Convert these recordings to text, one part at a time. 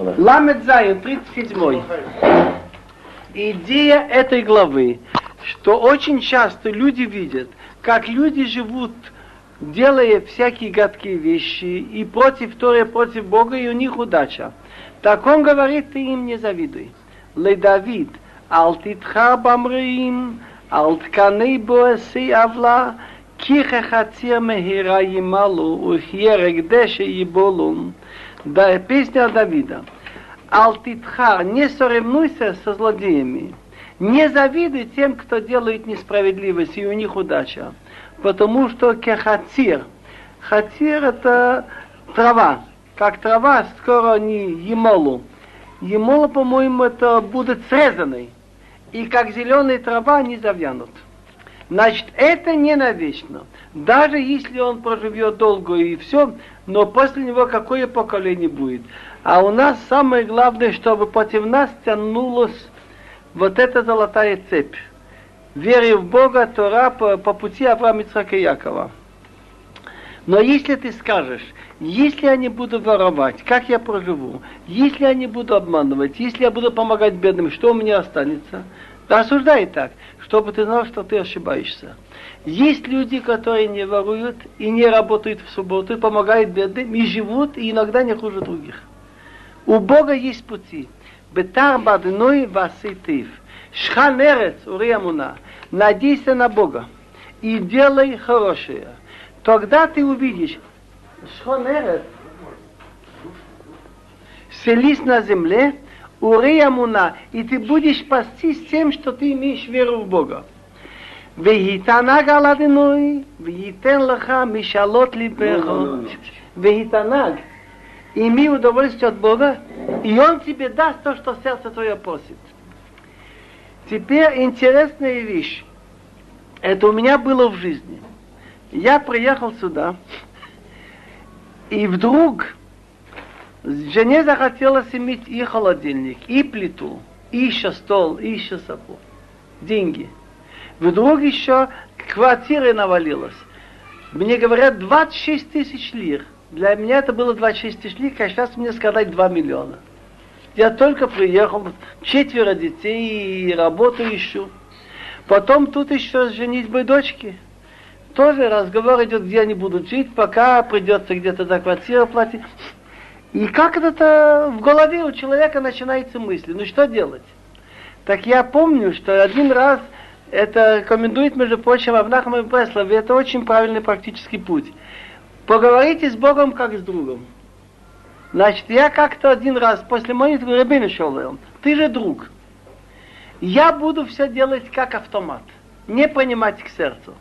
Ламет Зайон, 37. Идея этой главы, что очень часто люди видят, как люди живут, делая всякие гадкие вещи, и против Торы, против Бога, и у них удача. Так он говорит, ты им не завидуй. Ле Давид, ал титха бамреим, ал тканей боэси авла, киха хацир мехира емалу, ухьерек деше еболум. Да, песня Давида. Алтитхар, не соревнуйся со злодеями. Не завидуй тем, кто делает несправедливость, и у них удача. Потому что кехатир. Хатир это трава. Как трава, скоро они емолу. Емола, по-моему, это будет срезанный. И как зеленая трава, они завянут. Значит, это не навечно. Даже если он проживет долго и все, но после него какое поколение будет. А у нас самое главное, чтобы против нас тянулась вот эта золотая цепь. Вере в Бога, Тора по, по пути Авраама, Ицхака и Якова. Но если ты скажешь, если я не буду воровать, как я проживу? Если я не буду обманывать, если я буду помогать бедным, что у меня останется? Рассуждай так, чтобы ты знал, что ты ошибаешься. Есть люди, которые не воруют и не работают в субботу, и помогают бедным, и живут, и иногда не хуже других. У Бога есть пути. Бетар бадной васитив. Шханерец уриамуна. Надейся на Бога и делай хорошее. Тогда ты увидишь. Шханерец. Селись на земле, уриамуна, и ты будешь пастись тем, что ты имеешь веру в Бога. והתענג על אדינוי, וייתן לך משאלות ליבך. והתענג имей удовольствие от Бога, и Он тебе даст то, что сердце твое просит. Теперь интересная вещь. Это у меня было в жизни. Я приехал сюда, и вдруг жене захотелось иметь и холодильник, и плиту, и еще стол, и еще сапу. Деньги. Вдруг еще квартира навалилась. Мне говорят, 26 тысяч лир – для меня это было 26 тысяч лик, а сейчас мне сказать 2 миллиона. Я только приехал, четверо детей и работу ищу. Потом тут еще женитьба дочки. Тоже разговор идет, где они будут жить, пока придется где-то за квартиру платить. И как это в голове у человека начинается мысли, ну что делать? Так я помню, что один раз это рекомендует, между прочим, Авнахам и Преслов, это очень правильный практический путь. Поговорите с Богом как с другом. Значит, я как-то один раз после молитвы Рабина шел, ты же друг. Я буду все делать как автомат. Не понимать к сердцу.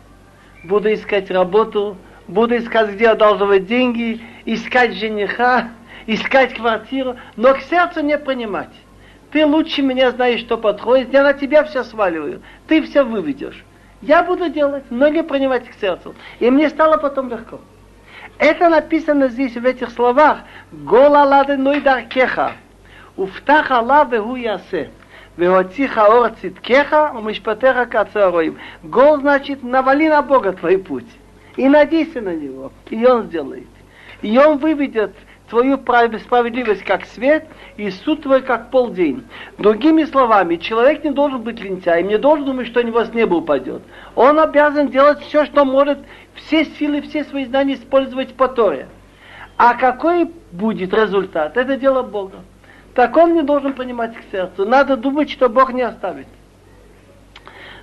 Буду искать работу, буду искать, где одалживать деньги, искать жениха, искать квартиру, но к сердцу не понимать. Ты лучше меня знаешь, что подходит, я на тебя все сваливаю. Ты все выведешь. Я буду делать, но не принимать к сердцу. И мне стало потом легко. Это написано здесь в этих словах. Гола лады ной кеха. Уфтаха лаве ху ясе. Веотиха ор циткеха, умишпатеха кацароим. Гол значит, навали на Бога твой путь. И надейся на Него. И Он сделает. И Он выведет твою справедливость как свет и суд твой как полдень. Другими словами, человек не должен быть лентяем, не должен думать, что у него с неба упадет. Он обязан делать все, что может, все силы, все свои знания использовать по Торе. А какой будет результат? Это дело Бога. Так он не должен понимать к сердцу. Надо думать, что Бог не оставит.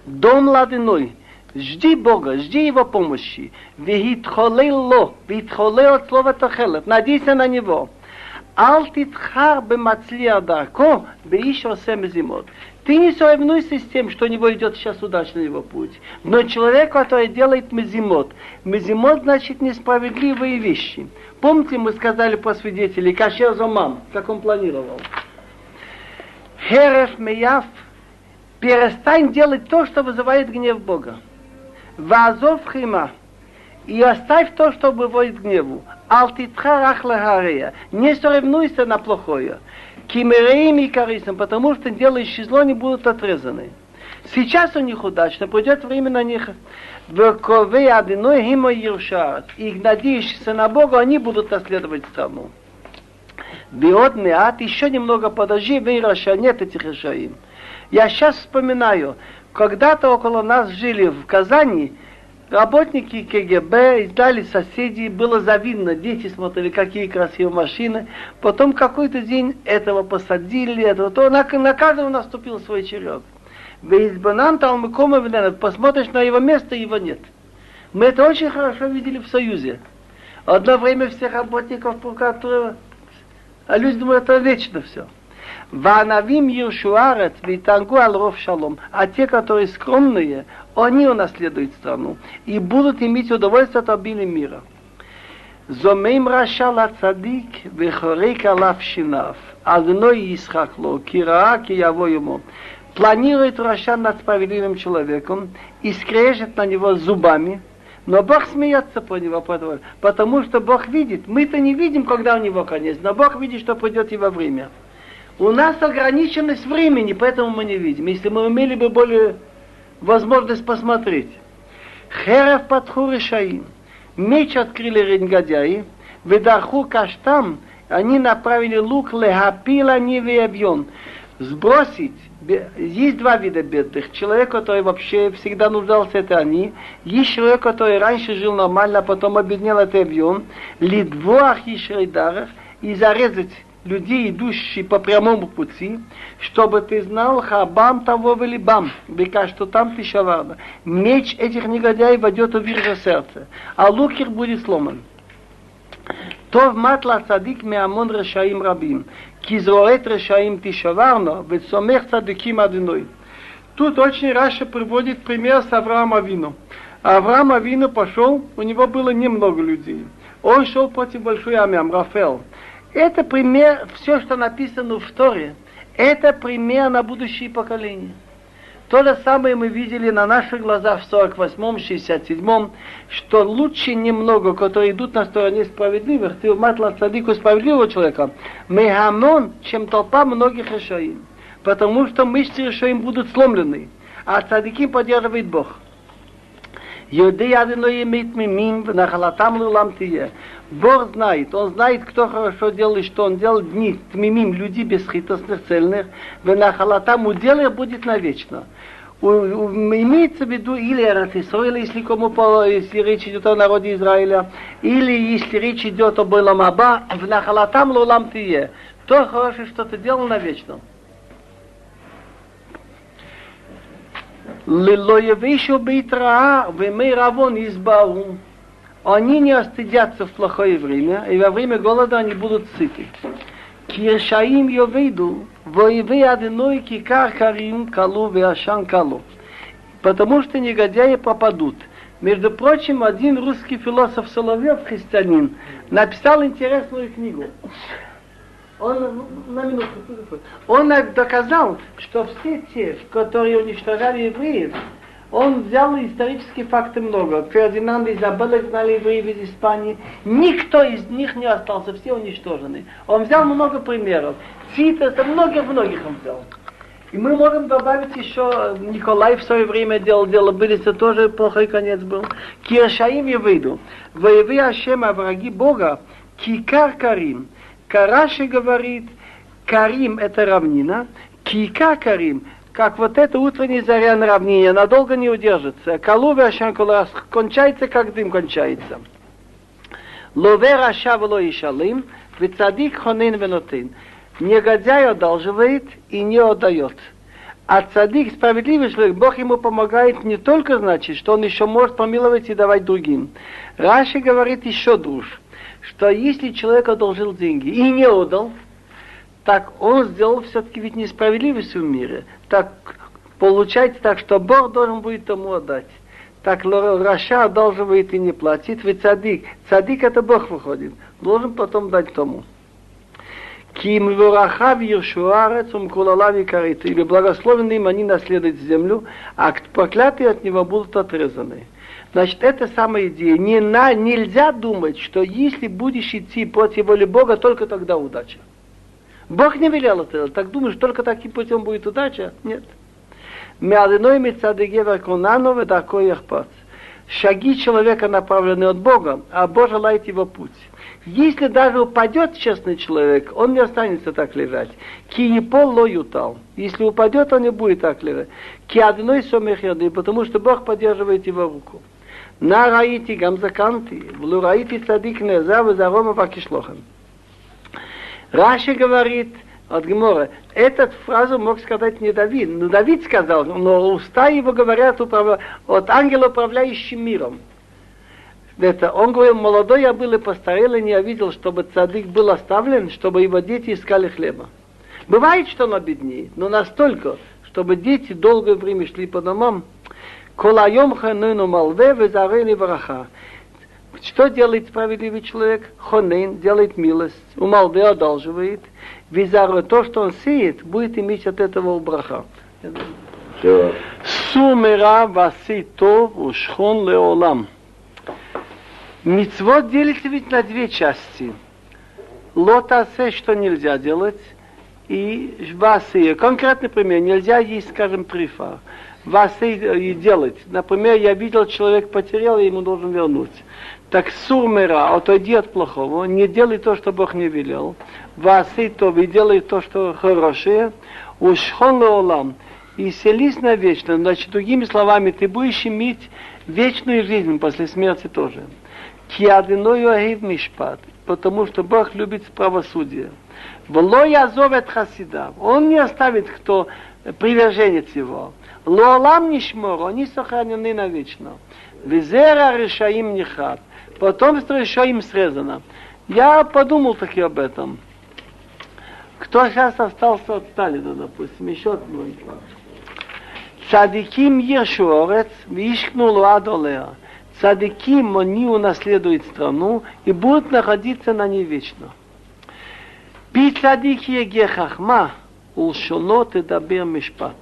Дом ладиной – Жди Бога, жди Его помощи. Вихитхолело, вихитхолел от слова тахелет. Надейся на Него. Ал титхар бемацлия дарко, беишо семзимот. Ты не соревнуйся с тем, что у него идет сейчас удачно его путь. Но человек, который делает мезимот, мезимот значит несправедливые вещи. Помните, мы сказали по свидетелей, кашер зомам, как он планировал. Хереф меяв, перестань делать то, что вызывает гнев Бога. Вазов хима. И оставь то, что выводит гневу. Алтитха Не соревнуйся на плохое. Кимереем и корыстным, потому что делающие зло не будут отрезаны. Сейчас у них удачно, придет время на них. И надеющиеся на Бога, они будут наследовать страну. Биот меат, еще немного подожди, Раша, нет этих решаим. Я сейчас вспоминаю, когда-то около нас жили в Казани работники КГБ, издали соседи, было завидно, дети смотрели, какие красивые машины. Потом какой-то день этого посадили, этого, то на, на каждого наступил свой черед. Веизбанан Талмыкома посмотришь на его место, его нет. Мы это очень хорошо видели в Союзе. Одно время всех работников прокуратуры, а люди думают, это вечно все. Ванавим Юшуарец, Витангу Алров Шалом. А те, которые скромные, они унаследуют страну и будут иметь удовольствие от обилия мира. זומם רשע לצדיק וחורק עליו שיניו, אדוני ישחק לו, כי ראה כי יבוא יומו. Планирует Раша над справедливым человеком и скрежет на него зубами, но Бог смеется по него, потому что Бог видит. Мы-то не видим, когда у него конец, но Бог видит, что придет его время. У нас ограниченность времени, поэтому мы не видим. Если мы имели бы более возможность посмотреть. Херев подху решаим. Меч открыли ренгадяи, выдаху каштам, они направили лук лехапила невеябьон. Сбросить. Есть два вида бедных. Человек, который вообще всегда нуждался, это они. Есть человек, который раньше жил нормально, а потом обеднел, это объем. Лидвоах и шрейдарах. И зарезать людей, идущие по прямому пути, чтобы ты знал хабам того велибам, бека, что там пищеварно. Меч этих негодяев войдет в вирже сердце, а лук их будет сломан. טוב מת לצדיק מהמון רשעים רבים, כי זרועת רשעים תשברנו, וצומח צדיקים אדינוי. Тут очень Раша приводит пример с Авраамом Авину. Авраам Авину пошел, у него было немного людей. Он шел против большой армии, Амрафел. Это пример, все, что написано в Торе, это пример на будущее поколение. То же самое мы видели на наших глазах в 48-м, 67-м, что лучше немного, которые идут на стороне справедливых, ты матла цадику справедливого человека, мегамон, чем толпа многих решаим. Потому что мышцы решаим будут сломлены, а цадики поддерживает Бог. Йодея вино имеет мимим, нахалатам лулам тие. Бог знает, он знает, кто хорошо делает, что он делал дни мимим людей бесхитостных, цельных, в нахалатам уделе будет навечно. У, у, имеется в виду или Эрцисройла, если кому если речь идет о народе Израиля, или если речь идет об Иламаба, в Нахалатам Лулам Тие. То хорошее, что ты делал навечно. вечном. Явишу бит раа, вемей равон избаву. Они не остыдятся в плохое время, и во время голода они будут сыты. Киршаим йовейду, воевы одиной кикар карим калу веашан калу. Потому что негодяи пропадут. Между прочим, один русский философ Соловьев, христианин, написал интересную книгу. Он, на минутку, он доказал, что все те, которые уничтожали евреев, он взял исторические факты много. Фердинанд и Изабелла знали евреев из Испании. Никто из них не остался, все уничтожены. Он взял много примеров. Цитаса, многих-многих он взял. И мы можем добавить еще, Николай в свое время делал дело, Былица тоже плохой конец был. Киршаим я выйду. Воеви Ашем, а враги Бога, кикар карим. Караши говорит, карим это равнина, кика карим как вот это утренняя заря на равнине, надолго не удержится. Калуве Ашанкула кончается, как дым кончается. Ловер Ашавло и Шалим, Вицадик Хонин Венотин. Негодяй одалживает и не отдает. А цадик, справедливый человек, Бог ему помогает не только значит, что он еще может помиловать и давать другим. Раши говорит еще душ, что если человек одолжил деньги и не отдал, так он сделал все-таки ведь несправедливость в мире. Так получается так, что Бог должен будет тому отдать. Так Раша будет и не платить, ведь цадик. Цадик это Бог выходит. Должен потом дать тому. Ким вурахав Ершуарец умкулалави карит. Или благословенным они наследуют землю, а проклятые от него будут отрезаны. Значит, это самая идея. Не на, нельзя думать, что если будешь идти против воли Бога, только тогда удача. Бог не велел это. Так думаешь, только таким путем будет удача? Нет. Меалиной мецадеге вакунану ведакой яхпац. Шаги человека направлены от Бога, а Бог желает его путь. Если даже упадет честный человек, он не останется так лежать. Ки пол ло ютал. Если упадет, он не будет так лежать. Ки одной сомех потому что Бог поддерживает его руку. На раити гамзаканти, влу раити цадик неза, везарома вакишлохем. Раши говорит от Гемора, эту фразу мог сказать не Давид. Ну, Давид сказал, но уста его говорят управля... от ангела, управляющим миром. Это, он говорил, молодой я был и постарел, и не видел, чтобы цадык был оставлен, чтобы его дети искали хлеба. Бывает, что он обеднеет, но настолько, чтобы дети долгое время шли по домам. Колайом хануну малве везарели враха. Что делает справедливый человек? Хонен делает милость, у малве одалживает. Визару то, что он сеет, будет иметь от этого браха. Сумера васито ушхон леолам. Мицвод делится ведь на две части. Лотасе, что нельзя делать, и жбасия. Конкретный пример, нельзя есть, скажем, трифа. Васы делать. Например, я видел, человек потерял, и ему должен вернуть. Так сурмера, отойди от плохого, не делай то, что Бог не велел. Васы то, и делай то, что хорошее. Ушхон леолам. И селись навечно. Значит, другими словами, ты будешь иметь вечную жизнь после смерти тоже. Киадиной Оагив Мишпат, потому что Бог любит правосудие. Вло язовет он не оставит, кто приверженец его. Лоалам нишмор, они сохранены навечно. Визера решаим нихат, потомство решаим срезано. Я подумал таки об этом. Кто сейчас остался от Сталина, допустим, еще одно. Цадиким ешуорец, вишкнул адолеа. Цадыким, они унаследуют страну и будут находиться на ней вечно. Пи цадик еге хахма, улшонот и дабер мишпат.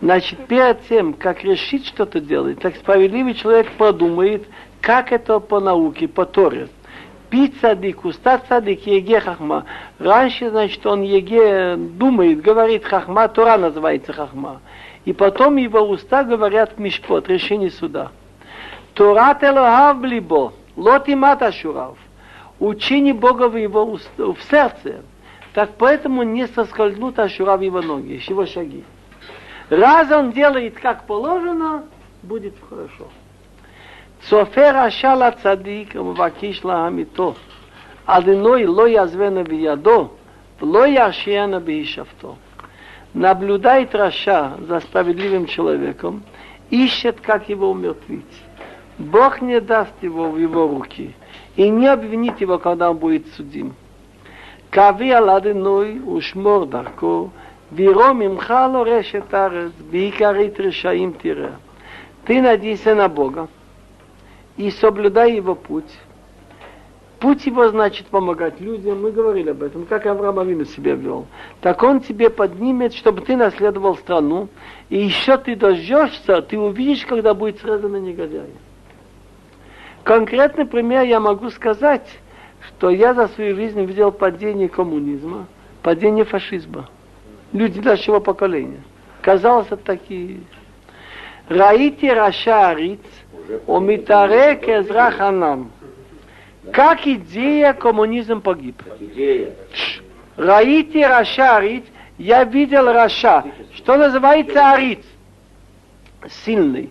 Значит, перед тем, как решить что-то делать, так справедливый человек подумает, как это по науке, по Торе. Пи цадик, уста цадик, еге хахма. Раньше, значит, он еге думает, говорит хахма, Тора называется хахма. И потом его уста говорят мишпот, решение суда. Торат Элохав либо, лотимат ашурав. Учение Бога в его в сердце. Так поэтому не соскользнут ашура в его ноги, его шаги. Раз он делает как положено, будет хорошо. צופר רשע לצדיק ומבקש להמיתו. אדינוי לא יעזבנה בידו ולא ירשיענה בהישבתו. Наблюдает Раша за справедливым человеком, ищет, как его умертвить. Бог не даст его в его руки и не обвинит его, когда он будет судим. Кави аладиной ушмор дарко, Биро мимха лорешет арес, бикарит решаим тире. Ты надейся на Бога и соблюдай его путь. Путь его значит помогать людям. Мы говорили об этом, как Авраам Авину себя вел. Так он тебе поднимет, чтобы ты наследовал страну. И еще ты дождешься, ты увидишь, когда будет срезано негодяй. Конкретный пример я могу сказать, что я за свою жизнь видел падение коммунизма, падение фашизма. Люди нашего поколения. Казалось, такие... ראיתי רשע עריץ, ומתערה כאזרח רענן. Как идея коммунизм погиб. ראיתי רשע עריץ, я видел רשע, что называется עריץ, сильный.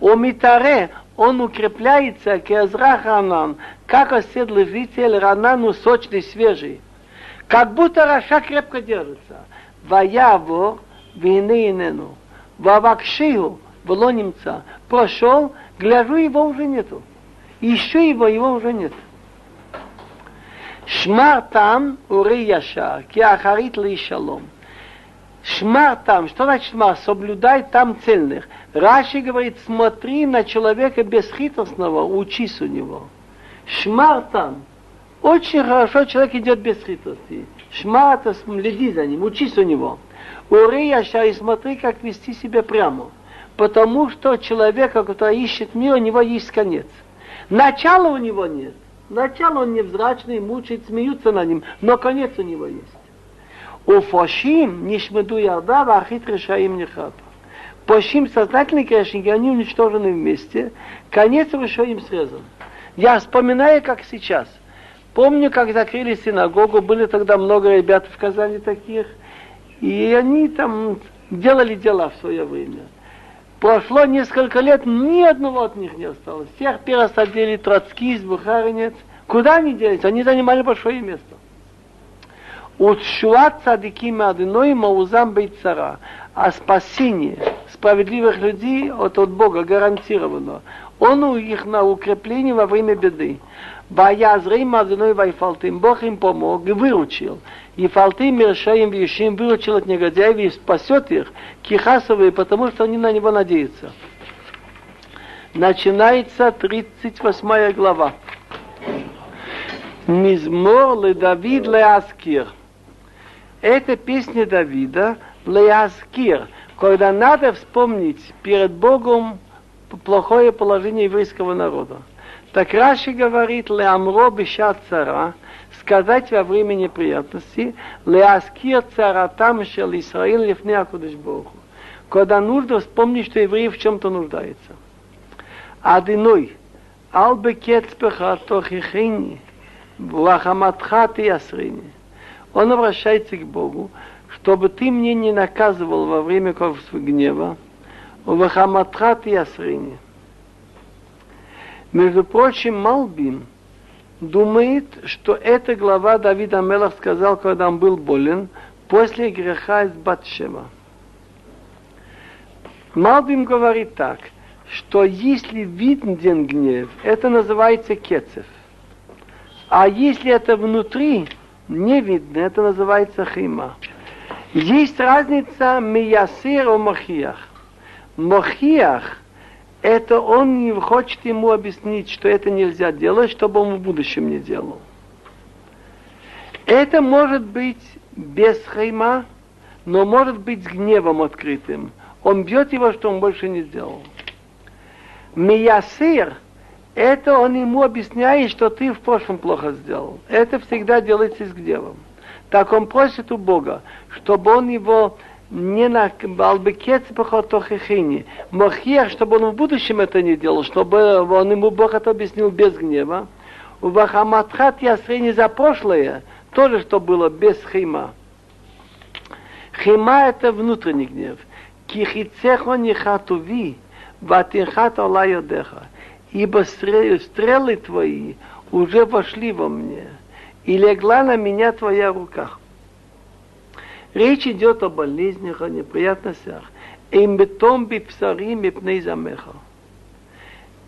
ומתערה, он укрепляется, כאזרח רענן, как оседлый житель ранану сочный, свежий. Как будто Раша крепко держится. Ваявор, винейнену. Вавакшию, было немца. Прошел, гляжу, его уже нету. Еще его, его уже нет. Шмар там, ури яшар, ки ахарит ли шалом. Шмар там, что значит шмар? Соблюдай там цельных. Раши говорит, смотри на человека бесхитростного, учись у него. Шмар там. Очень хорошо человек идет без хитрости. Шмар это следи за ним, учись у него. Урия и смотри, как вести себя прямо. Потому что человека, который ищет мир, у него есть конец. Начала у него нет. Начало он невзрачный, мучает, смеются на ним, но конец у него есть. Уфашим нишмеду ярда, вахит решаим нехата Почим сознательные грешники, они уничтожены вместе. Конец еще им срезан. Я вспоминаю, как сейчас. Помню, как закрыли синагогу, были тогда много ребят в Казани таких, и они там делали дела в свое время. Прошло несколько лет, ни одного от них не осталось. Всех пересадили троцкист, бухаринец. Куда они делись? Они занимали большое место. Утшуат цадиким одной маузам бейцара. А спасение справедливых людей от, от Бога гарантировано. Он у их на укрепление во время беды. Ваязрей мазаной вайфалтим. Бог им помог и выручил. И фалтим мершаем вещим выручил от негодяев и спасет их, кихасовые, потому что они на него надеются. Начинается 38 глава. Мизмор ле Давид ле Аскир. Это песня Давида ле Аскир, когда надо вспомнить перед Богом плохое положение еврейского народа. Так Раши говорит, леамро бешат цара, сказать во время неприятности, леаскир царатам шел Исраил лифне акудыш Богу. Когда нужно вспомнить, что евреи в чем-то нуждаются. Адиной, ал бекец пехатохихини, вахаматха ты ясрини. Он обращается к Богу, чтобы ты мне не наказывал во время гнева, вахаматха ты ясрини между прочим, Малбим думает, что эта глава Давида Мелах сказал, когда он был болен, после греха из Батшева. Малбим говорит так, что если виден гнев, это называется кецев. А если это внутри не видно, это называется хима. Есть разница миясир и махиях. Махиях – это он не хочет ему объяснить, что это нельзя делать, чтобы он в будущем не делал. Это может быть без хайма, но может быть с гневом открытым. Он бьет его, что он больше не сделал. Миясир, это он ему объясняет, что ты в прошлом плохо сделал. Это всегда делается с гневом. Так он просит у Бога, чтобы он его не на Балбекец Бахотохихини. Махиях, чтобы он в будущем это не делал, чтобы он ему Бог это объяснил без гнева. У Бахаматхат Ясрени за прошлое, тоже что было без хима. Хима это внутренний гнев. Кихицехо нихатуви, ватинхат йодеха. Ибо стрелы твои уже вошли во мне, и легла на меня твоя рука. Речь идет о болезнях, о неприятностях. Им бетом бипсари мипней замеха.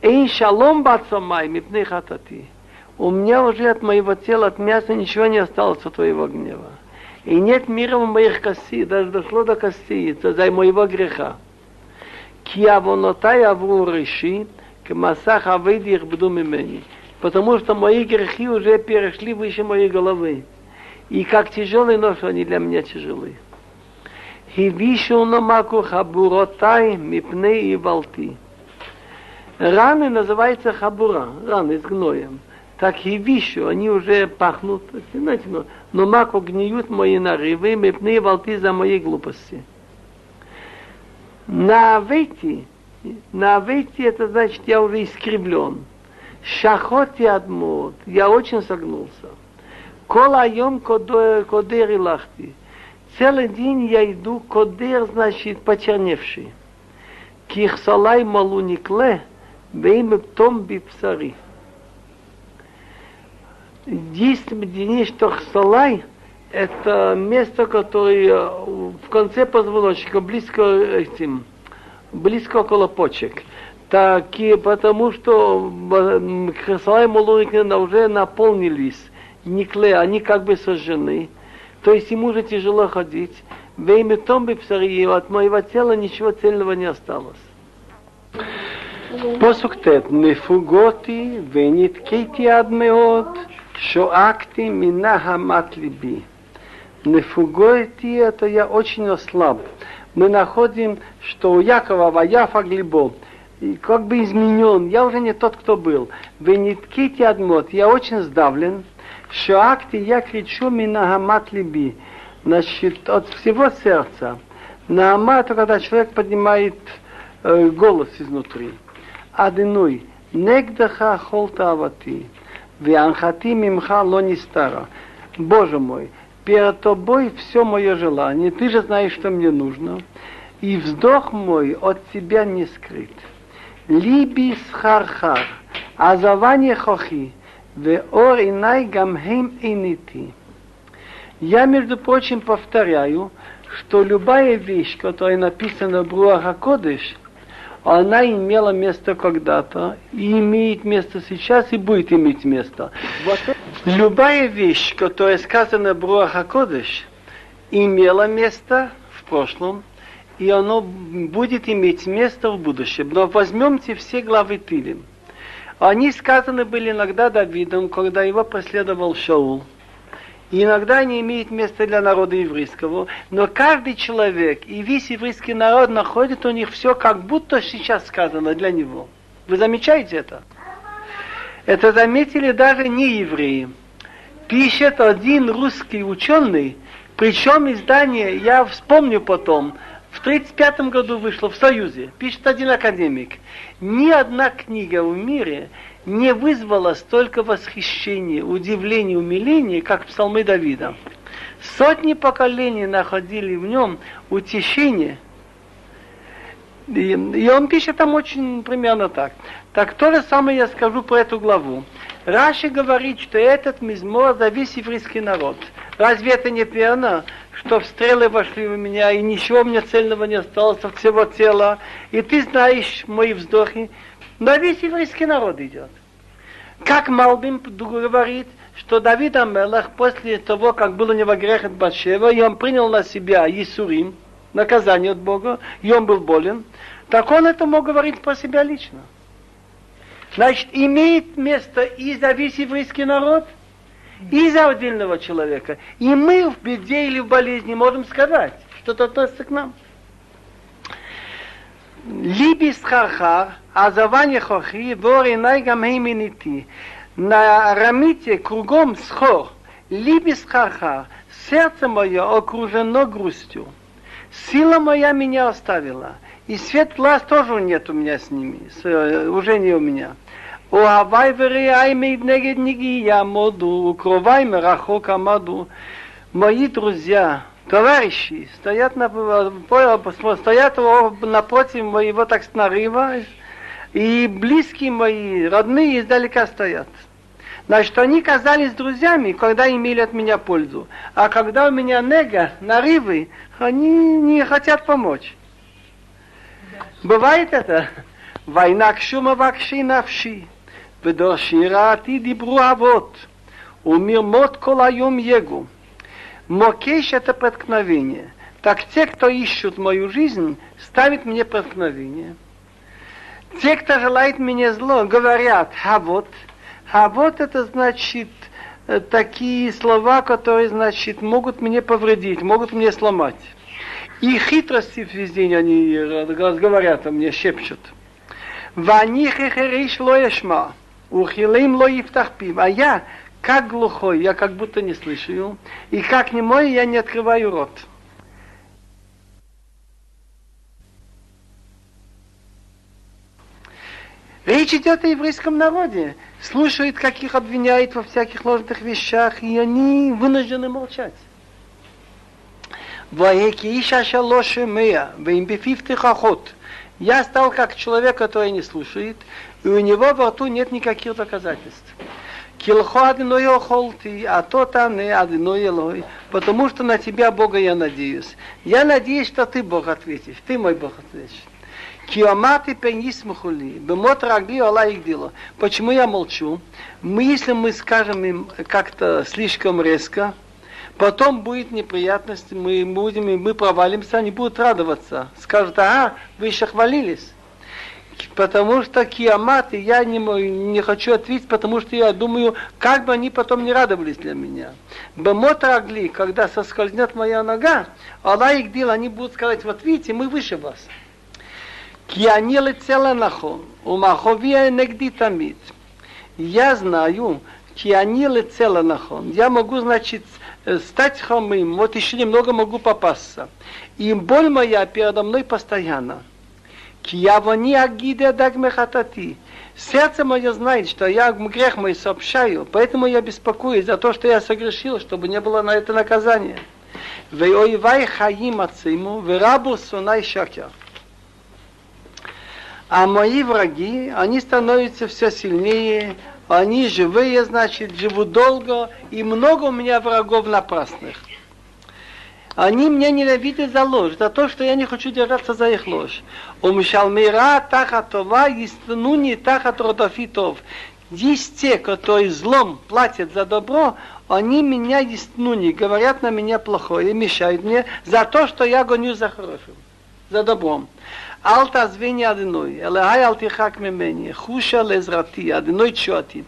Эй шалом бацамай мипней хатати. У меня уже от моего тела, от мяса ничего не осталось от твоего гнева. И нет мира в моих костей, даже дошло до костей, это за моего греха. Ки авонотай авру реши, к масах авейди их бду мимени. Потому что мои грехи уже перешли выше моей головы. И как тяжелый нож, они для меня тяжелые. Хивишу намаку хабуротай мипней и волти. Раны называются хабура, раны с гноем. Так хивишу, они уже пахнут, знаете, но, но маку гниют мои нарывы, мипней и волти за моей глупости. На авейти, на авейти это значит, я уже искривлен. Шахот и адмот, я очень согнулся. Кола йом кодер и лахти. Целый день я иду, кодер значит почерневший. Кихсалай малуникле, бейм том бипсари. Действие Дени Штохсалай – это место, которое в конце позвоночника, близко этим, близко около почек. Так, и потому что Хасалай малуникле уже наполнились никле, они как бы сожжены. То есть ему уже тяжело ходить. Во имя том бы от моего тела ничего цельного не осталось. פסוק ט' נפוגותי ונתקיתי עד מאוד, שואקתי מנהמת ליבי. Нефугоити это я очень ослаб. Мы находим, что у Якова Ваяфа Глибо, и как бы изменен, я уже не тот, кто был. Вениткити адмот, я очень сдавлен, Шоакти я кричу минагамат либи, значит, от всего сердца. Наама это когда человек поднимает э, голос изнутри. Адиной, негдаха холта авати, вианхати мимха ло стара. Боже мой, перед тобой все мое желание, ты же знаешь, что мне нужно, и вздох мой от тебя не скрыт. Либи схархар, азавание хохи, веор инай гамхем инити. Я, между прочим, повторяю, что любая вещь, которая написана в Руаха Кодыш, она имела место когда-то, и имеет место сейчас, и будет иметь место. Любая вещь, которая сказана в Руаха Кодыш, имела место в прошлом, и оно будет иметь место в будущем. Но возьмемте все главы Тилим. Они сказаны были иногда Давидом, когда его преследовал Шаул. И иногда они имеют место для народа еврейского, но каждый человек и весь еврейский народ находит у них все, как будто сейчас сказано для него. Вы замечаете это? Это заметили даже не евреи. Пишет один русский ученый, причем издание, я вспомню потом, в 1935 году вышло в Союзе, пишет один академик. Ни одна книга в мире не вызвала столько восхищения, удивления, умиления, как псалмы Давида. Сотни поколений находили в нем утешение. И, и он пишет там очень примерно так. Так то же самое я скажу про эту главу. Раши говорит, что этот мизмор за весь еврейский народ. Разве это не верно, что стрелы вошли в меня, и ничего мне цельного не осталось от всего тела, и ты знаешь мои вздохи, но весь еврейский народ идет. Как Малбим говорит, что Давид Амелах после того, как был у него грех от Батшева, и он принял на себя Исурим, наказание от Бога, и он был болен, так он это мог говорить по себе лично. Значит, имеет место и за весь еврейский народ, и за отдельного человека. И мы в беде или в болезни можем сказать, что это относится к нам. Либи схархар, азавание хохи, вори найгам хейминити. На арамите кругом схор, либи схархар, сердце мое окружено грустью. Сила моя меня оставила. И свет глаз тоже нет у меня с ними, уже не у меня. אוהביי ורעיי נגד ниги יעמודו, укровай мрахок амаду. Мои друзья, товарищи, стоят, на, стоят напротив моего так нарыва, и близкие мои, родные издалека стоят. Значит, они казались друзьями, когда имели от меня пользу. А когда у меня нега, нарывы, они не хотят помочь. Бывает это? Война к шума вакши навши. ודורשי ראתי דיברו אבות, умирмот колаем егу. Мокеш это преткновение. Так те, кто ищут мою жизнь, ставят мне преткновение. Те, кто желает мне зло, говорят, а вот, а вот это значит такие слова, которые, значит, могут мне повредить, могут мне сломать. И хитрости везде они разговаривают, мне шепчут. Ваних и лоешма. Ухилим ло ифтахпим. А я, как глухой, я как будто не слышу. И как не мой, я не открываю рот. Речь идет о еврейском народе. Слушают, как их обвиняют во всяких ложных вещах, и они вынуждены молчать. Я стал как человек, который не слушает, и у него во рту нет никаких доказательств. Килхо одной охолти, а то там не одной елой, потому что на тебя, Бога, я надеюсь. Я надеюсь, что ты, Бог, ответишь. Ты мой Бог ответишь. Киоматы пенис мухули, бемот рагли Аллах их дело. Почему я молчу? Мы, если мы скажем им как-то слишком резко, потом будет неприятность, мы будем, мы провалимся, они будут радоваться. Скажут, ага, вы еще хвалились. Потому что киамат, и я не, не хочу ответить, потому что я думаю, как бы они потом не радовались для меня. Бемот рагли, когда соскользнет моя нога, Аллах их дел, они будут сказать, вот видите, мы выше вас. Киани летела нахон, у маховия негди тамид. Я знаю, ки они лецела нахон. Я могу, значит, э, стать хромым, вот еще немного могу попасться. И боль моя передо мной постоянно. Ки я во не агиде даг мехатати. Сердце мое знает, что я грех мой сообщаю, поэтому я беспокоюсь за то, что я согрешил, чтобы не было на это наказание. Вейоивай хаим ациму, верабу сунай шакер. А мои враги, они становятся все сильнее, они живые, значит, живут долго, и много у меня врагов напрасных. Они меня ненавидят за ложь, за то, что я не хочу держаться за их ложь. Умшалмира тахатова, истнуни тахат родофитов. Есть те, которые злом платят за добро, они меня истнуни, говорят на меня плохое, мешают мне за то, что я гоню за хорошим, за добром. אל תעזביני אדינוי, אלא היי אל תרחק ממני, חושה לעזרתי, אדינוי תשועתי.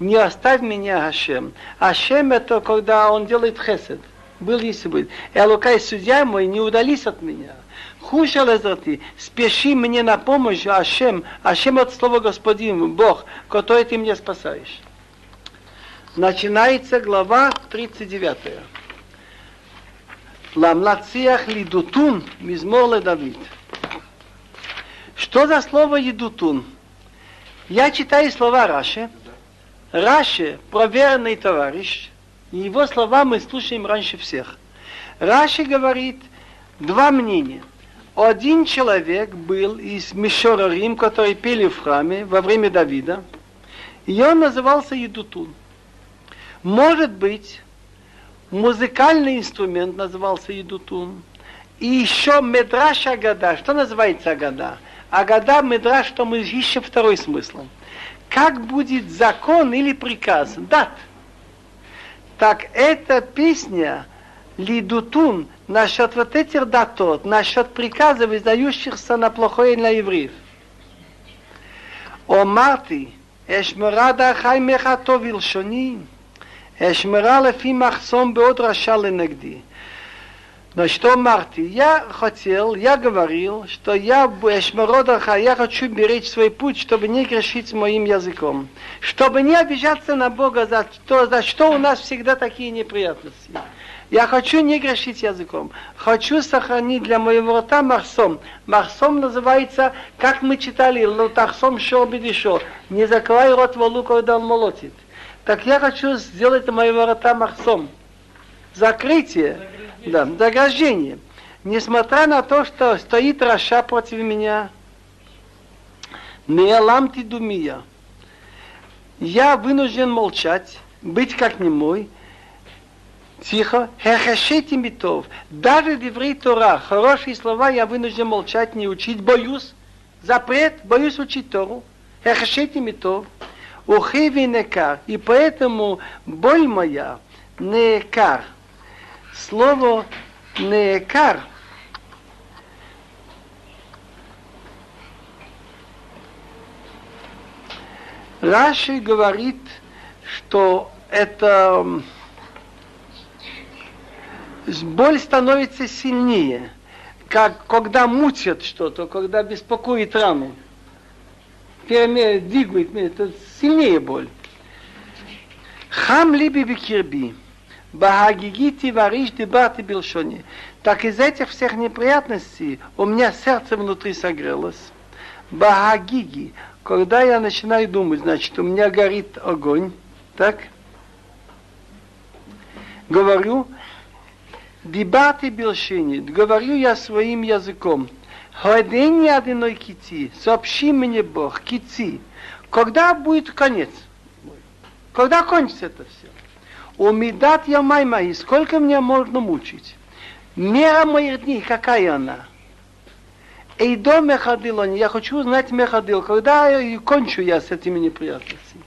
Не оставь меня, Хашем. Хашем это когда он делает хесед. Был если будет. Элокай судья мой, не удались от меня. Хуша лезрати, спеши мне на помощь, Ашем, Ашем от слова Господин, Бог, который ты мне спасаешь. Начинается глава 39. Ламлациях лидутун, мизмор Давид. Что за слово едутун? Я читаю слова Раши. Раши, проверенный товарищ, его слова мы слушаем раньше всех. Раши говорит два мнения. Один человек был из Мишорарим, которые пели в храме во время Давида, и он назывался Едутун. Может быть, музыкальный инструмент назывался Едутун. И еще Медраш Агада. Что называется Агада? Агада Медраш, что мы ищем второй смысл. Как будет закон или приказ? Дат. Так эта песня Лидутун насчет вот этих датот, насчет приказов, издающихся на плохое на евреев. О Марти, אשמרה דרכי מחתו ולשוני, אשמרה לפי מחסום בעוד רשע לנגדי. Но что Марти? Я хотел, я говорил, что я Эшмародарха, я хочу беречь свой путь, чтобы не грешить моим языком. Чтобы не обижаться на Бога, за что, за что у нас всегда такие неприятности. Я хочу не грешить языком. Хочу сохранить для моего рта марсом. Марсом называется, как мы читали, лутахсом шо бедишо. Не закрывай рот волу, когда он молотит. Так я хочу сделать моего рта марсом. Закрытие да, заграждение. Несмотря на то, что стоит Раша против меня, не ламти думия. Я вынужден молчать, быть как немой, тихо, хехашите митов. Даже в Тора, хорошие слова я вынужден молчать, не учить, боюсь, запрет, боюсь учить Тору. Хехашите митов. Ухиви некар. И поэтому боль моя некар слово «неекар» Раши говорит, что это боль становится сильнее, как когда мучат что-то, когда беспокоит рану. Двигает, это сильнее боль. Хам либи бикирби. Багагигити вариш дебаты билшони. Так из этих всех неприятностей у меня сердце внутри согрелось. Багагиги. Когда я начинаю думать, значит, у меня горит огонь, так? Говорю, дебаты билшини, говорю я своим языком. Ходени одиной кити, сообщи мне Бог, кити. Когда будет конец? Когда кончится это все? Умидат я мои, сколько мне можно мучить? Мера моих дней, какая она? И до Мехадилон, я хочу узнать Мехадил, когда я кончу я с этими неприятностями.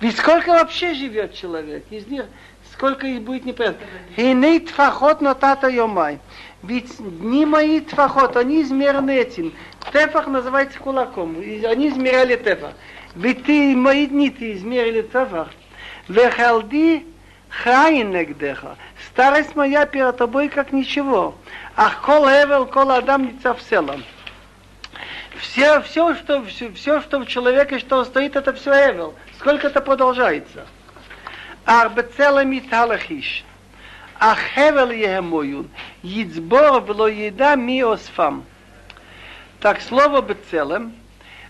Ведь сколько вообще живет человек? Из них сколько их будет неприятностей? Хиней тфахот на тата йомай. Ведь дни мои тфахот, они измерены этим. Тефах называется кулаком. Они измеряли тефах. Ведь ты, мои дни ты измерили тефах. Вехалди Хаин. Старость моя перед тобой как ничего. Ах, кол эвел, кол адам в селом. Все, все, что, все, все, что в человеке, что стоит, это все эвел. Сколько это продолжается? Ах, бецелем и талахиш. Ах, эвел егемоюн. Ицбор вло еда ми осфам. Так, слово бецелем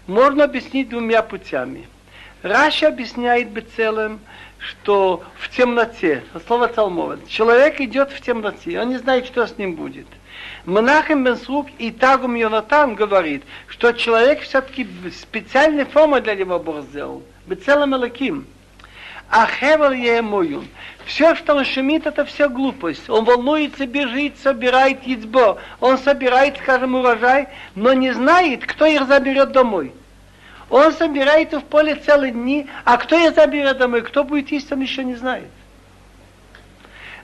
можно объяснить двумя путями. Раша объясняет бецелем – что в темноте, слово Талмова, человек идет в темноте, он не знает, что с ним будет. Монахим Бенсрук и Тагум Йонатан говорит, что человек все-таки специальной формы для него Бог сделал. Бецелем Элаким. А Хевел Емоюн. Все, что он шумит, это все глупость. Он волнуется, бежит, собирает яйцбо. Он собирает, скажем, урожай, но не знает, кто их заберет домой. Он собирает в поле целые дни, а кто их заберет домой, кто будет есть, он еще не знает.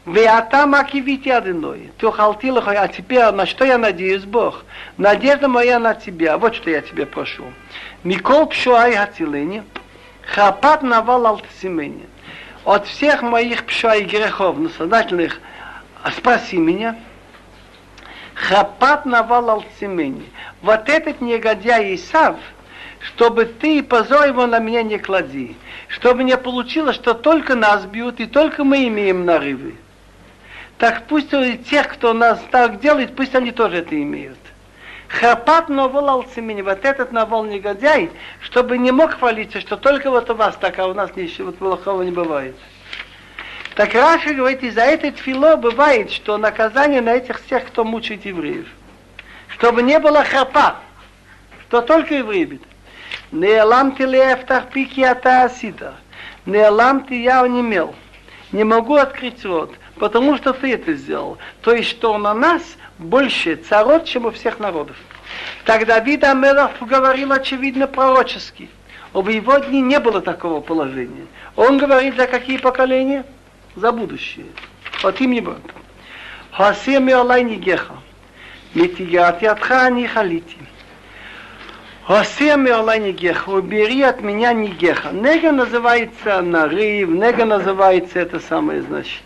Веата макивити одиной. Ты ухалтил а теперь на что я надеюсь, Бог? Надежда моя на тебя. Вот что я тебе прошу. Микол пшуай хацилени, хапат навал алтсимени. От всех моих пшуай грехов, наследательных, спаси меня. Хапат навал алтсимени. Вот этот негодяй Исав, чтобы ты позор его на меня не клади, чтобы не получилось, что только нас бьют и только мы имеем нарывы так пусть тех, кто нас так делает, пусть они тоже это имеют. Хапат наволал семени, вот этот навол негодяй, чтобы не мог хвалиться, что только вот у вас так, а у нас ничего плохого не бывает. Так Раша говорит, из-за этой фило бывает, что наказание на этих всех, кто мучает евреев. Чтобы не было хапа, что только евреи бит. Не ламти лефтах пики ата асита. Не ламти я не имел. Не могу открыть рот потому что ты это сделал. То есть, что на нас больше царот, чем у всех народов. Тогда Давид Амелах говорил очевидно пророчески. В его дни не было такого положения. Он говорит за какие поколения? За будущее. Вот им не будет. Хасир ми алай нигеха. Митигат ядха не халити. Нигеха. Убери от меня нигеха. Нега называется нарыв, нега называется это самое, значит,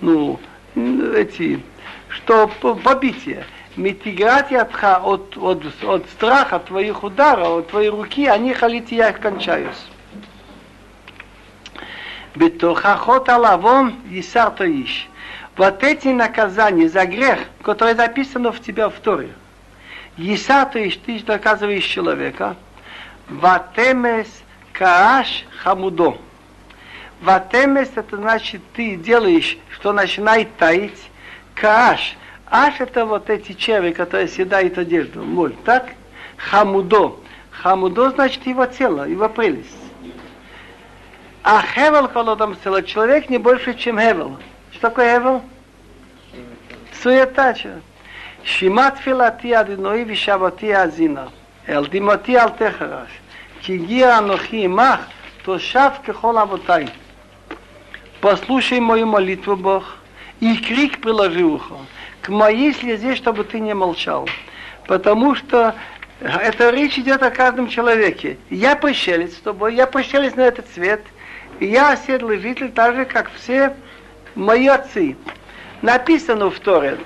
ну, эти, что побитие. Митигратиатха от, от, от страха твоих ударов, от твоей руки, они халите, я кончаюсь. Бетохахот алавон исарто ищ. Вот эти наказания за грех, которые записаны в тебя в Торе. Исарто ищ, ты наказываешь человека. Ватемес кааш хамудо. ותמס это значит ты делаешь что начинает таять כעש. עש это вот эти черви, которые съедают одежду, моль, так? Хамудо. Хамудо значит его тело, его прелесть. אך הבל כל אדם סלה человек не больше, чем הבל. Что такое הבל? Суета. Шимат филати адиной вишавати азина. אל דמעתי אל תחרש, כי הגיע אנוכי עמך, תושב ככל אבותיי. послушай мою молитву, Бог, и крик приложи ухо к моей слезе, чтобы ты не молчал. Потому что это речь идет о каждом человеке. Я пришелец с тобой, я пришелец на этот свет, и я оседлый житель, так же, как все мои отцы. Написано в Торе,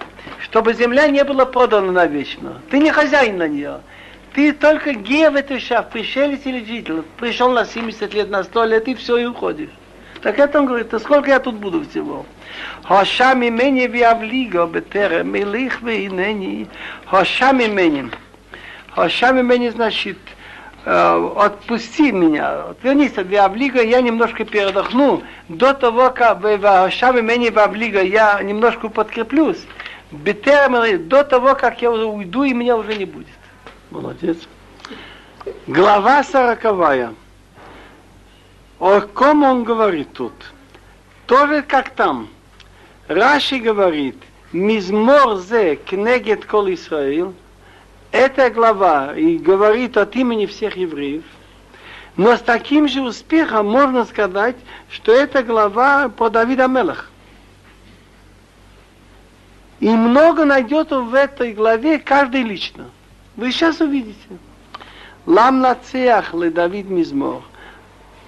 чтобы земля не была продана навечно. Ты не хозяин на нее. Ты только гея в эту шаф, пришелец или житель. Пришел на 70 лет, на 100 лет, и все, и уходишь. Так это он говорит, сколько я тут буду всего? Хоша мимени виавлиго бетере милих вейнени. Хоша мимени. Хоша мимени значит, э, отпусти меня, отвернись от я немножко передохну. До того, как хоша мимени виавлиго, я немножко подкреплюсь. До того, как я уйду, и меня уже не будет. Молодец. Глава сороковая. О ком он говорит тут? Тоже как там. Раши говорит, Мизмор зе кнегет кол Исраил. Эта глава и говорит от имени всех евреев. Но с таким же успехом можно сказать, что эта глава по Давида Мелах. И много найдет в этой главе каждый лично. Вы сейчас увидите. Лам нацеах ле Давид Мизмор.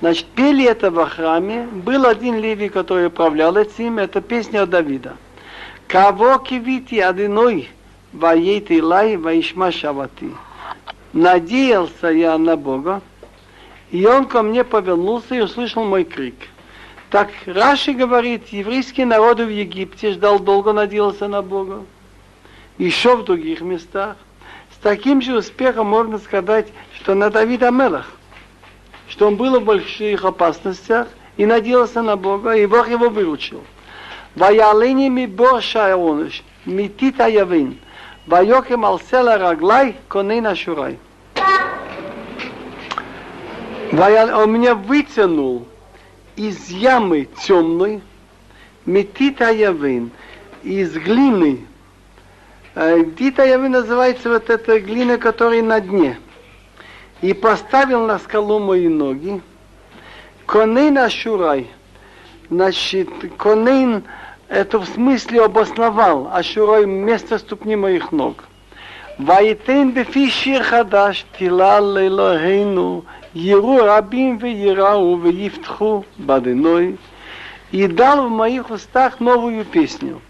Значит, пели это в храме. Был один левий, который управлял этим. Это песня от Давида. Кого кивити одиной воейт Илай ваишма шавати. Надеялся я на Бога, и он ко мне повернулся и услышал мой крик. Так Раши говорит, еврейский народ в Египте ждал долго, надеялся на Бога. Еще в других местах. С таким же успехом можно сказать, что на Давида Мелах, что он был в больших опасностях и надеялся на Бога, и Бог его выручил. ויעלני מבור שערוש, מתית היבין, ויוקם על סלע רגלי כונן אשורי. Он меня вытянул из ямы темной, метита явин, из глины. Э, метита явин называется вот эта глина, которая на дне. И поставил на скалу мои ноги. Коней на шурай. Значит, коней это в смысле обосновал Ашурой место ступни моих ног. Вайтен бефиши хадаш тилал лейлохейну Еру рабим ве ерау ве ифтху бадыной. И дал в моих устах новую песню.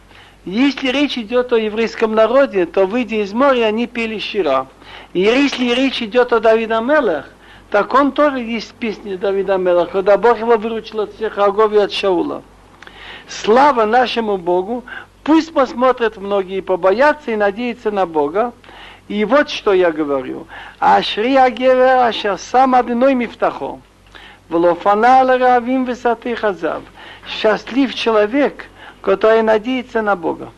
Если речь идет о еврейском народе, то, выйдя из моря, они пели щира. И если речь идет о Давида Мелах, так он тоже есть песни Давида Мелах, когда Бог его выручил от всех врагов и от Шаула. Слава нашему Богу! Пусть посмотрят многие, и побоятся и надеются на Бога, и вот что я говорю. Ашри агера ашер сам одной мифтахо. Влофанал равим высоты хазав. Счастлив человек, который надеется на Бога.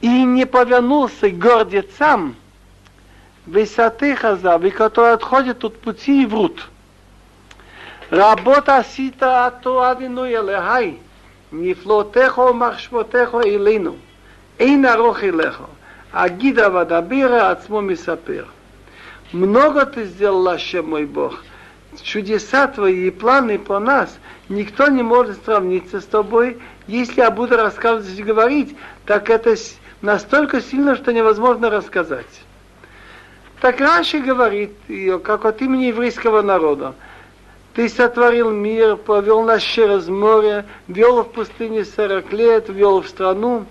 И не повернулся гордецам высоты хазав, и который отходит от пути и врут. Работа сита ату авину елехай. Нифлотехо махшмотехо илину. Эйна рохи лехо. Агида Вадабира Ацмо Мисапир. Много ты сделал, Аше мой Бог. Чудеса твои и планы по нас никто не может сравниться с тобой. Если я буду рассказывать и говорить, так это настолько сильно, что невозможно рассказать. Так Раши говорит, как от имени еврейского народа, ты сотворил мир, повел нас через море, вел в пустыне 40 лет, вел в страну.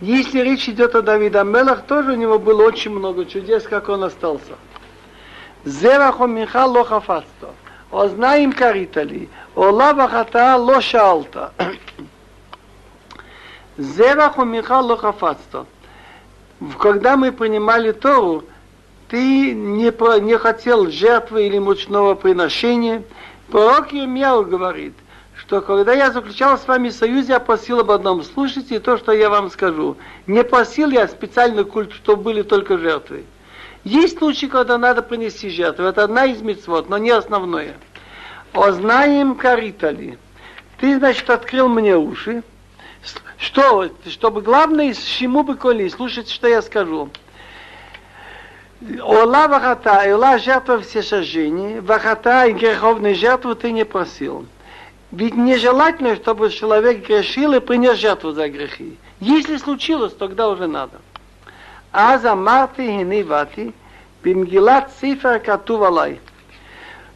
Если речь идет о Давиде Мелах, тоже у него было очень много чудес, как он остался. Зерахо Михал Лохафацто. О знаем каритали. О лавахата лошалта. Зерахо Михал Лохафацто. Когда мы принимали Тору, ты не, про, не хотел жертвы или мучного приношения. Пророк Ермияу говорит, что когда я заключал с вами союз, я просил об одном. Слушайте то, что я вам скажу. Не просил я специально культ, чтобы были только жертвы. Есть случаи, когда надо принести жертву. Это одна из мецвод, но не основное. О знаем каритали. Ты, значит, открыл мне уши. Что? Чтобы главное, чему бы коли, слушайте, что я скажу. Ола вахата, и ола жертва все сожжения, вахата и греховную жертву ты не просил. Ведь нежелательно, чтобы человек грешил и принес жертву за грехи. Если случилось, тогда уже надо. А за марты и вати, бимгилат цифра катувалай.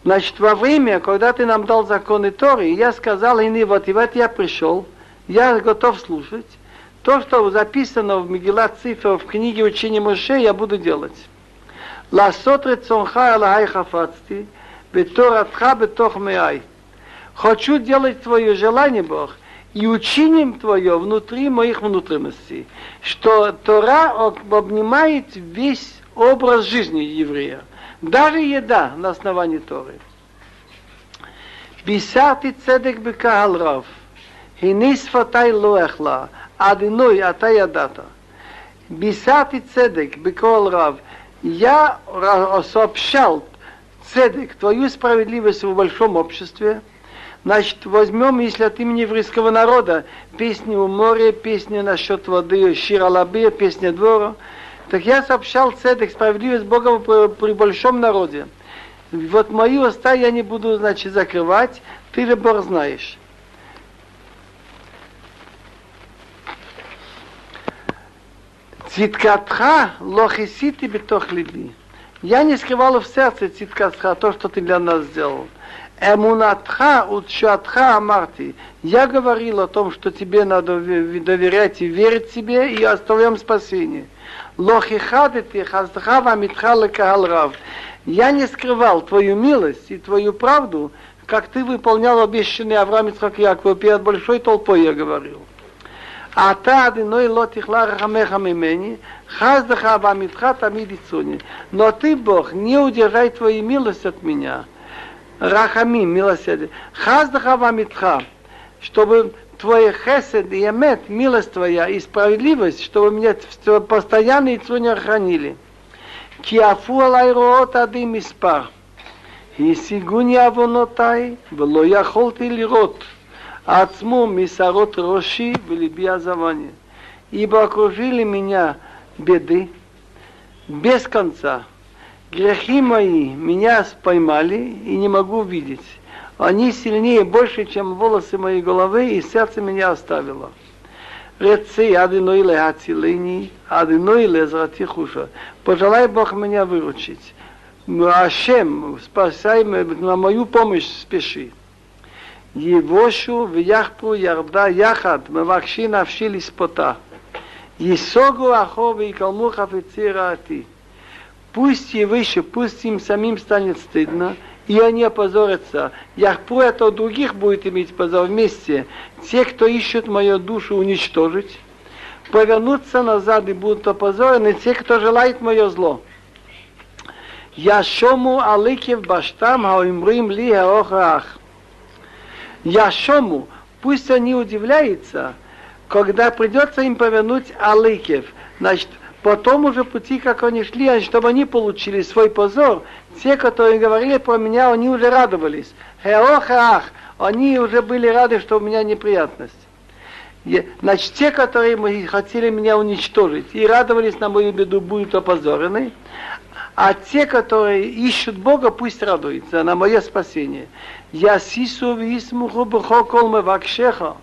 Значит, во время, когда ты нам дал законы Торы, я сказал, и вот, и вот я пришел, я готов слушать. То, что записано в Мегила Цифра, в книге учения Моше, я буду делать. Ласот рецонха алахай хафацти, беторатха бетох меай. Хочу делать твое желание, Бог, и учиним твое внутри моих внутренностей, что Тора обнимает весь образ жизни еврея, даже еда на основании Торы. בישרתי צדק בקהל רב, הנה שפתי לא אכלה, אדינוי אתה ידעת. בישרתי צדק בקול רב, я сообщал цедек, твою справедливость в большом обществе, Значит, возьмем, если от имени еврейского народа, песни у моря, песни насчет воды, Ширалабе, песня двора. Так я сообщал цедек, справедливость Бога при, при большом народе. Вот мои уста я не буду, значит, закрывать, ты же Бог знаешь. Циткатха лохисити битох либи. Я не скрывала в сердце циткатха, то, что ты для нас сделал. Эмунатха учатха амарти. Я говорил о том, что тебе надо доверять и верить себе, и оставляем спасение. Лохихадити хаздха вамитха лекахал рав. Я не скрывал твою милость и твою правду как ты выполнял обещанные Авраам, Ицхак Яков, перед большой толпой я говорил. А та одиной лотихла рахамеха мимени, хаздаха вамитха тамид ицуни. Но ты, Бог, не удержай твою милость от меня. Рахамим, милосердие. Хаздахава Митха, чтобы твой хесед и эмет, милость твоя и справедливость, чтобы меня постоянно и цуня хранили. Киафу алай роот адим испар. И сигуни авонотай, вло яхолти лирот. Ацму мисарот роши в либи азаване. Ибо окружили меня беды без конца. Грехи мои меня споймали и не могу видеть. Они сильнее, больше, чем волосы моей головы, и сердце меня оставило. Рецы адиной лехацилини, адиной лезратихуша. Пожелай Бог меня выручить. Ну, а Ашем, спасай на мою помощь спеши. Евошу в яхпу ярда яхат, мавакши навши лиспота. Есогу ахови и калмухав и цирати. Пусть и выше, пусть им самим станет стыдно, и они опозорятся. Яхпу это у других будет иметь позор вместе. Те, кто ищут мою душу уничтожить, повернутся назад и будут опозорены те, кто желает мое зло. Яшому аликев баштам хаимрим ли хаохах. Яшому, пусть они удивляются, когда придется им повернуть аликев. Значит, по тому же пути, как они шли, чтобы они получили свой позор, те, которые говорили про меня, они уже радовались. Хеохах, они уже были рады, что у меня неприятность. Значит, те, которые хотели меня уничтожить и радовались на мою беду, будут опозорены. А те, которые ищут Бога, пусть радуются на мое спасение. Я сису висмуху бхо кол мевакшеха.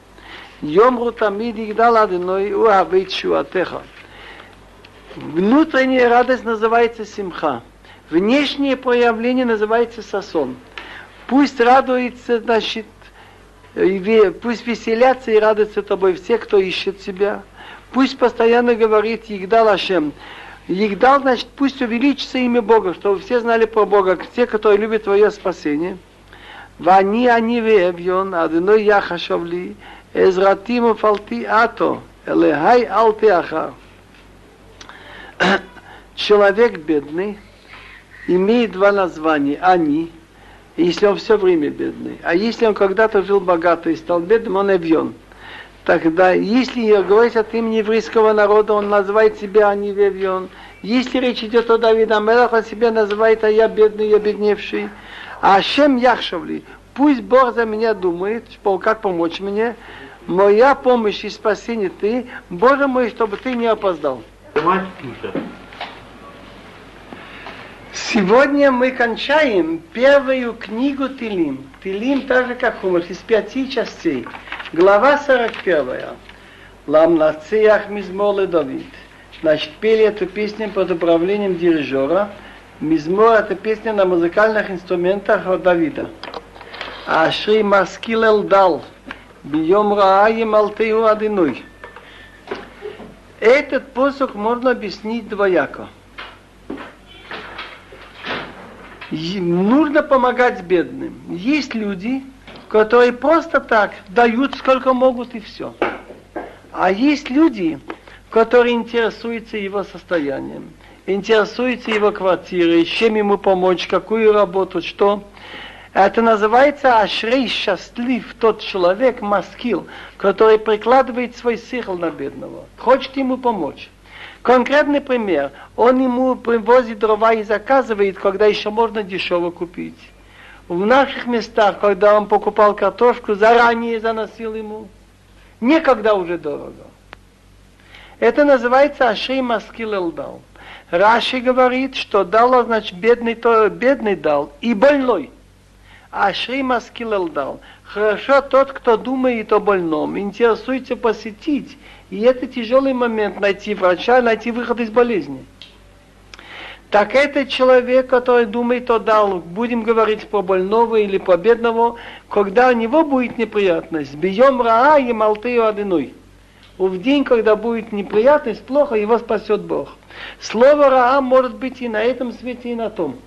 Йомру тамид игдал адиной уавейт шуатеха. Внутренняя радость называется симха. Внешнее проявление называется сосон. Пусть радуется, значит, пусть веселятся и радуются тобой все, кто ищет тебя. Пусть постоянно говорит Игдал Ашем, Егдал, значит, пусть увеличится имя Бога, чтобы все знали про Бога, те, которые любят твое спасение. Вани они веевьон, адыной я хашавли, эзратим фалти ато, элехай алти ахар. Человек бедный имеет два названия. Они, если он все время бедный. А если он когда-то жил богато и стал бедным, он эвьон. Тогда, если говорить от имени еврейского народа, он называет себя Анивевион. Если речь идет о Давида Мелах, он себя называет, а я бедный, я бедневший. А Шем Яхшавли, пусть Бог за меня думает, как помочь мне. Моя помощь и спасение ты, Боже мой, чтобы ты не опоздал. Сегодня мы кончаем первую книгу Тилим. Тилим так как Хумаш, из пяти частей. Глава 41. Ламнациях Мизмолы Давид. Значит, пели эту песню под управлением дирижера. Мизмор – это песня на музыкальных инструментах от Давида. Ашри Маскил Элдал. Бьем Рааем Алтею Адиной. Этот посох можно объяснить двояко. Нужно помогать бедным. Есть люди, которые просто так дают сколько могут и все. А есть люди, которые интересуются его состоянием, интересуются его квартирой, чем ему помочь, какую работу, что. Это называется ашрей счастлив тот человек, маскил, который прикладывает свой сихл на бедного, хочет ему помочь. Конкретный пример. Он ему привозит дрова и заказывает, когда еще можно дешево купить. В наших местах, когда он покупал картошку, заранее заносил ему. Некогда уже дорого. Это называется Ашей Маскил Элдал. Раши говорит, что дал, значит, бедный, то бедный дал и больной. Ашей Маскил Элдал. Хорошо тот, кто думает о больном, интересуется посетить. И это тяжелый момент найти врача, найти выход из болезни. Так это человек, который думает о дал, будем говорить про больного или про бедного, когда у него будет неприятность. Бьем раа и малтею одиной в день, когда будет неприятность, плохо, его спасет Бог. Слово Раам может быть и на этом свете, и на том.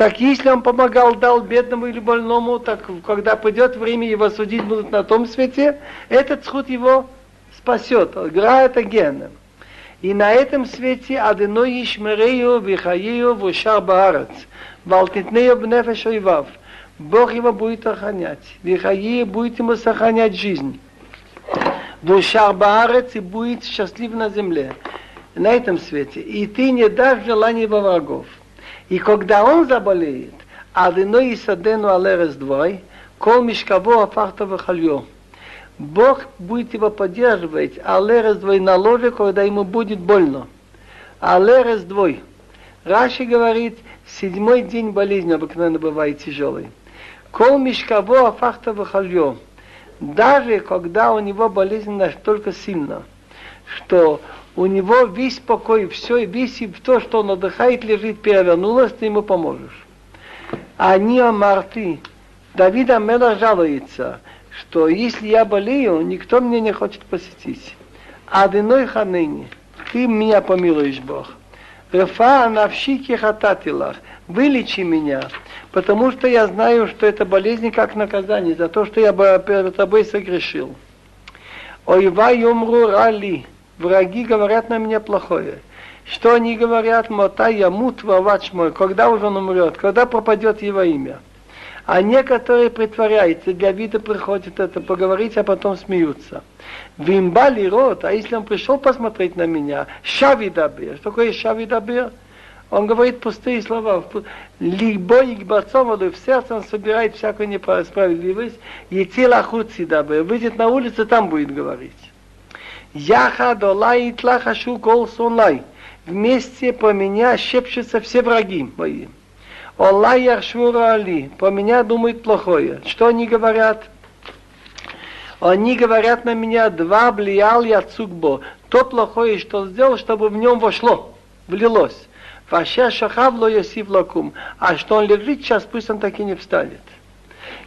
Так если он помогал, дал бедному или больному, так когда придет время его судить будут на том свете, этот суд его спасет. Гра это геном. И на этом свете Адыной Ишмерею, Вихаею, Вушар Баарец, Валтитнею Бнефеш Ойвав. Бог его будет охранять. Вихаею будет ему сохранять жизнь. Вушар Баарец и будет счастлив на земле. На этом свете. И ты не дашь желания врагов. И когда он заболеет, Адыной Исадену Алерес Двой, Кол Мишкаво Афахта Вахальо. Бог будет его поддерживать, а лерес двой на ложе, когда ему будет больно. А лерес двой. Раши говорит, седьмой день болезни обыкновенно бывает тяжелый. Кол мишкаво афахта вахальё. Даже когда у него болезнь настолько сильна, что у него весь покой, все, весь то, что он отдыхает, лежит, перевернулось, ты ему поможешь. Они омарты. Давид Амела жалуется, что если я болею, никто мне не хочет посетить. А Адыной ханыни, ты меня помилуешь, Бог. Рефа навщики хататилах, вылечи меня, потому что я знаю, что это болезнь как наказание за то, что я перед тобой согрешил. Ойва юмру рали, враги говорят на меня плохое. Что они говорят, мотай я мут мой, когда уже он умрет, когда пропадет его имя. А некоторые притворяются, для вида приходят это поговорить, а потом смеются. Вимбали рот, а если он пришел посмотреть на меня, шавидабир. Что такое шавидабир? Он говорит пустые слова. Либо и в сердце он собирает всякую несправедливость. И тело дабы. Выйдет на улицу, там будет говорить. Яха долай тлахашу кол сонлай. Вместе по меня шепчутся все враги мои. Аллах Яшвура Али, по меня думают плохое. Что они говорят? Они говорят на меня, два блиял я цукбо. То плохое, что сделал, чтобы в нем вошло, влилось. Ваша шахавло ясив лакум. А что он лежит сейчас, пусть он так и не встанет.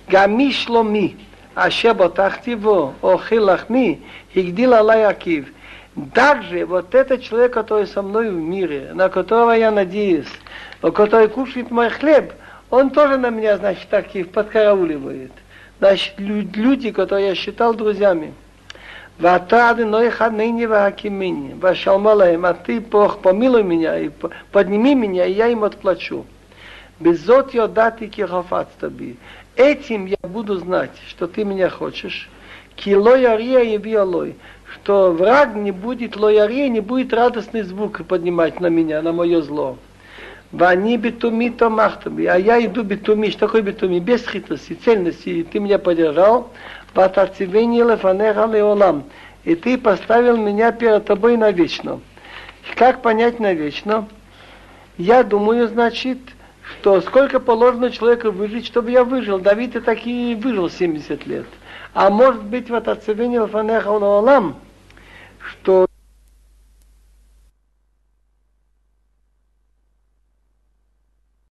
Гамиш ломи, Аще ботахти во, охи лахми, игдил алай. Также вот этот человек, который со мной в мире, на которого я надеюсь, который кушает мой хлеб, он тоже на меня, значит, акив подкарауливает. Значит, люди, которые я считал друзьями. Ватады ноиха ныне ваакимини. Вашалмалаем, а ты, Бог, помилуй меня, и подними меня, и я им отплачу. Безот йодати кихофацтаби. Этим я буду знать, что ты меня хочешь. Кило ярия и биолой. Что враг не будет лоярия, не будет радостный звук поднимать на меня, на мое зло. Вани битуми то махтами. А я иду битуми. Что такое битуми? Без хитрости, цельности. И ты меня поддержал. Ватарцивени лефанеха леолам. И ты поставил меня перед тобой навечно. Как понять навечно? Я думаю, значит, что сколько положено человеку выжить, чтобы я выжил. Давид и таки выжил 70 лет. А может быть, в Атацевине Лефанеха Леолам, что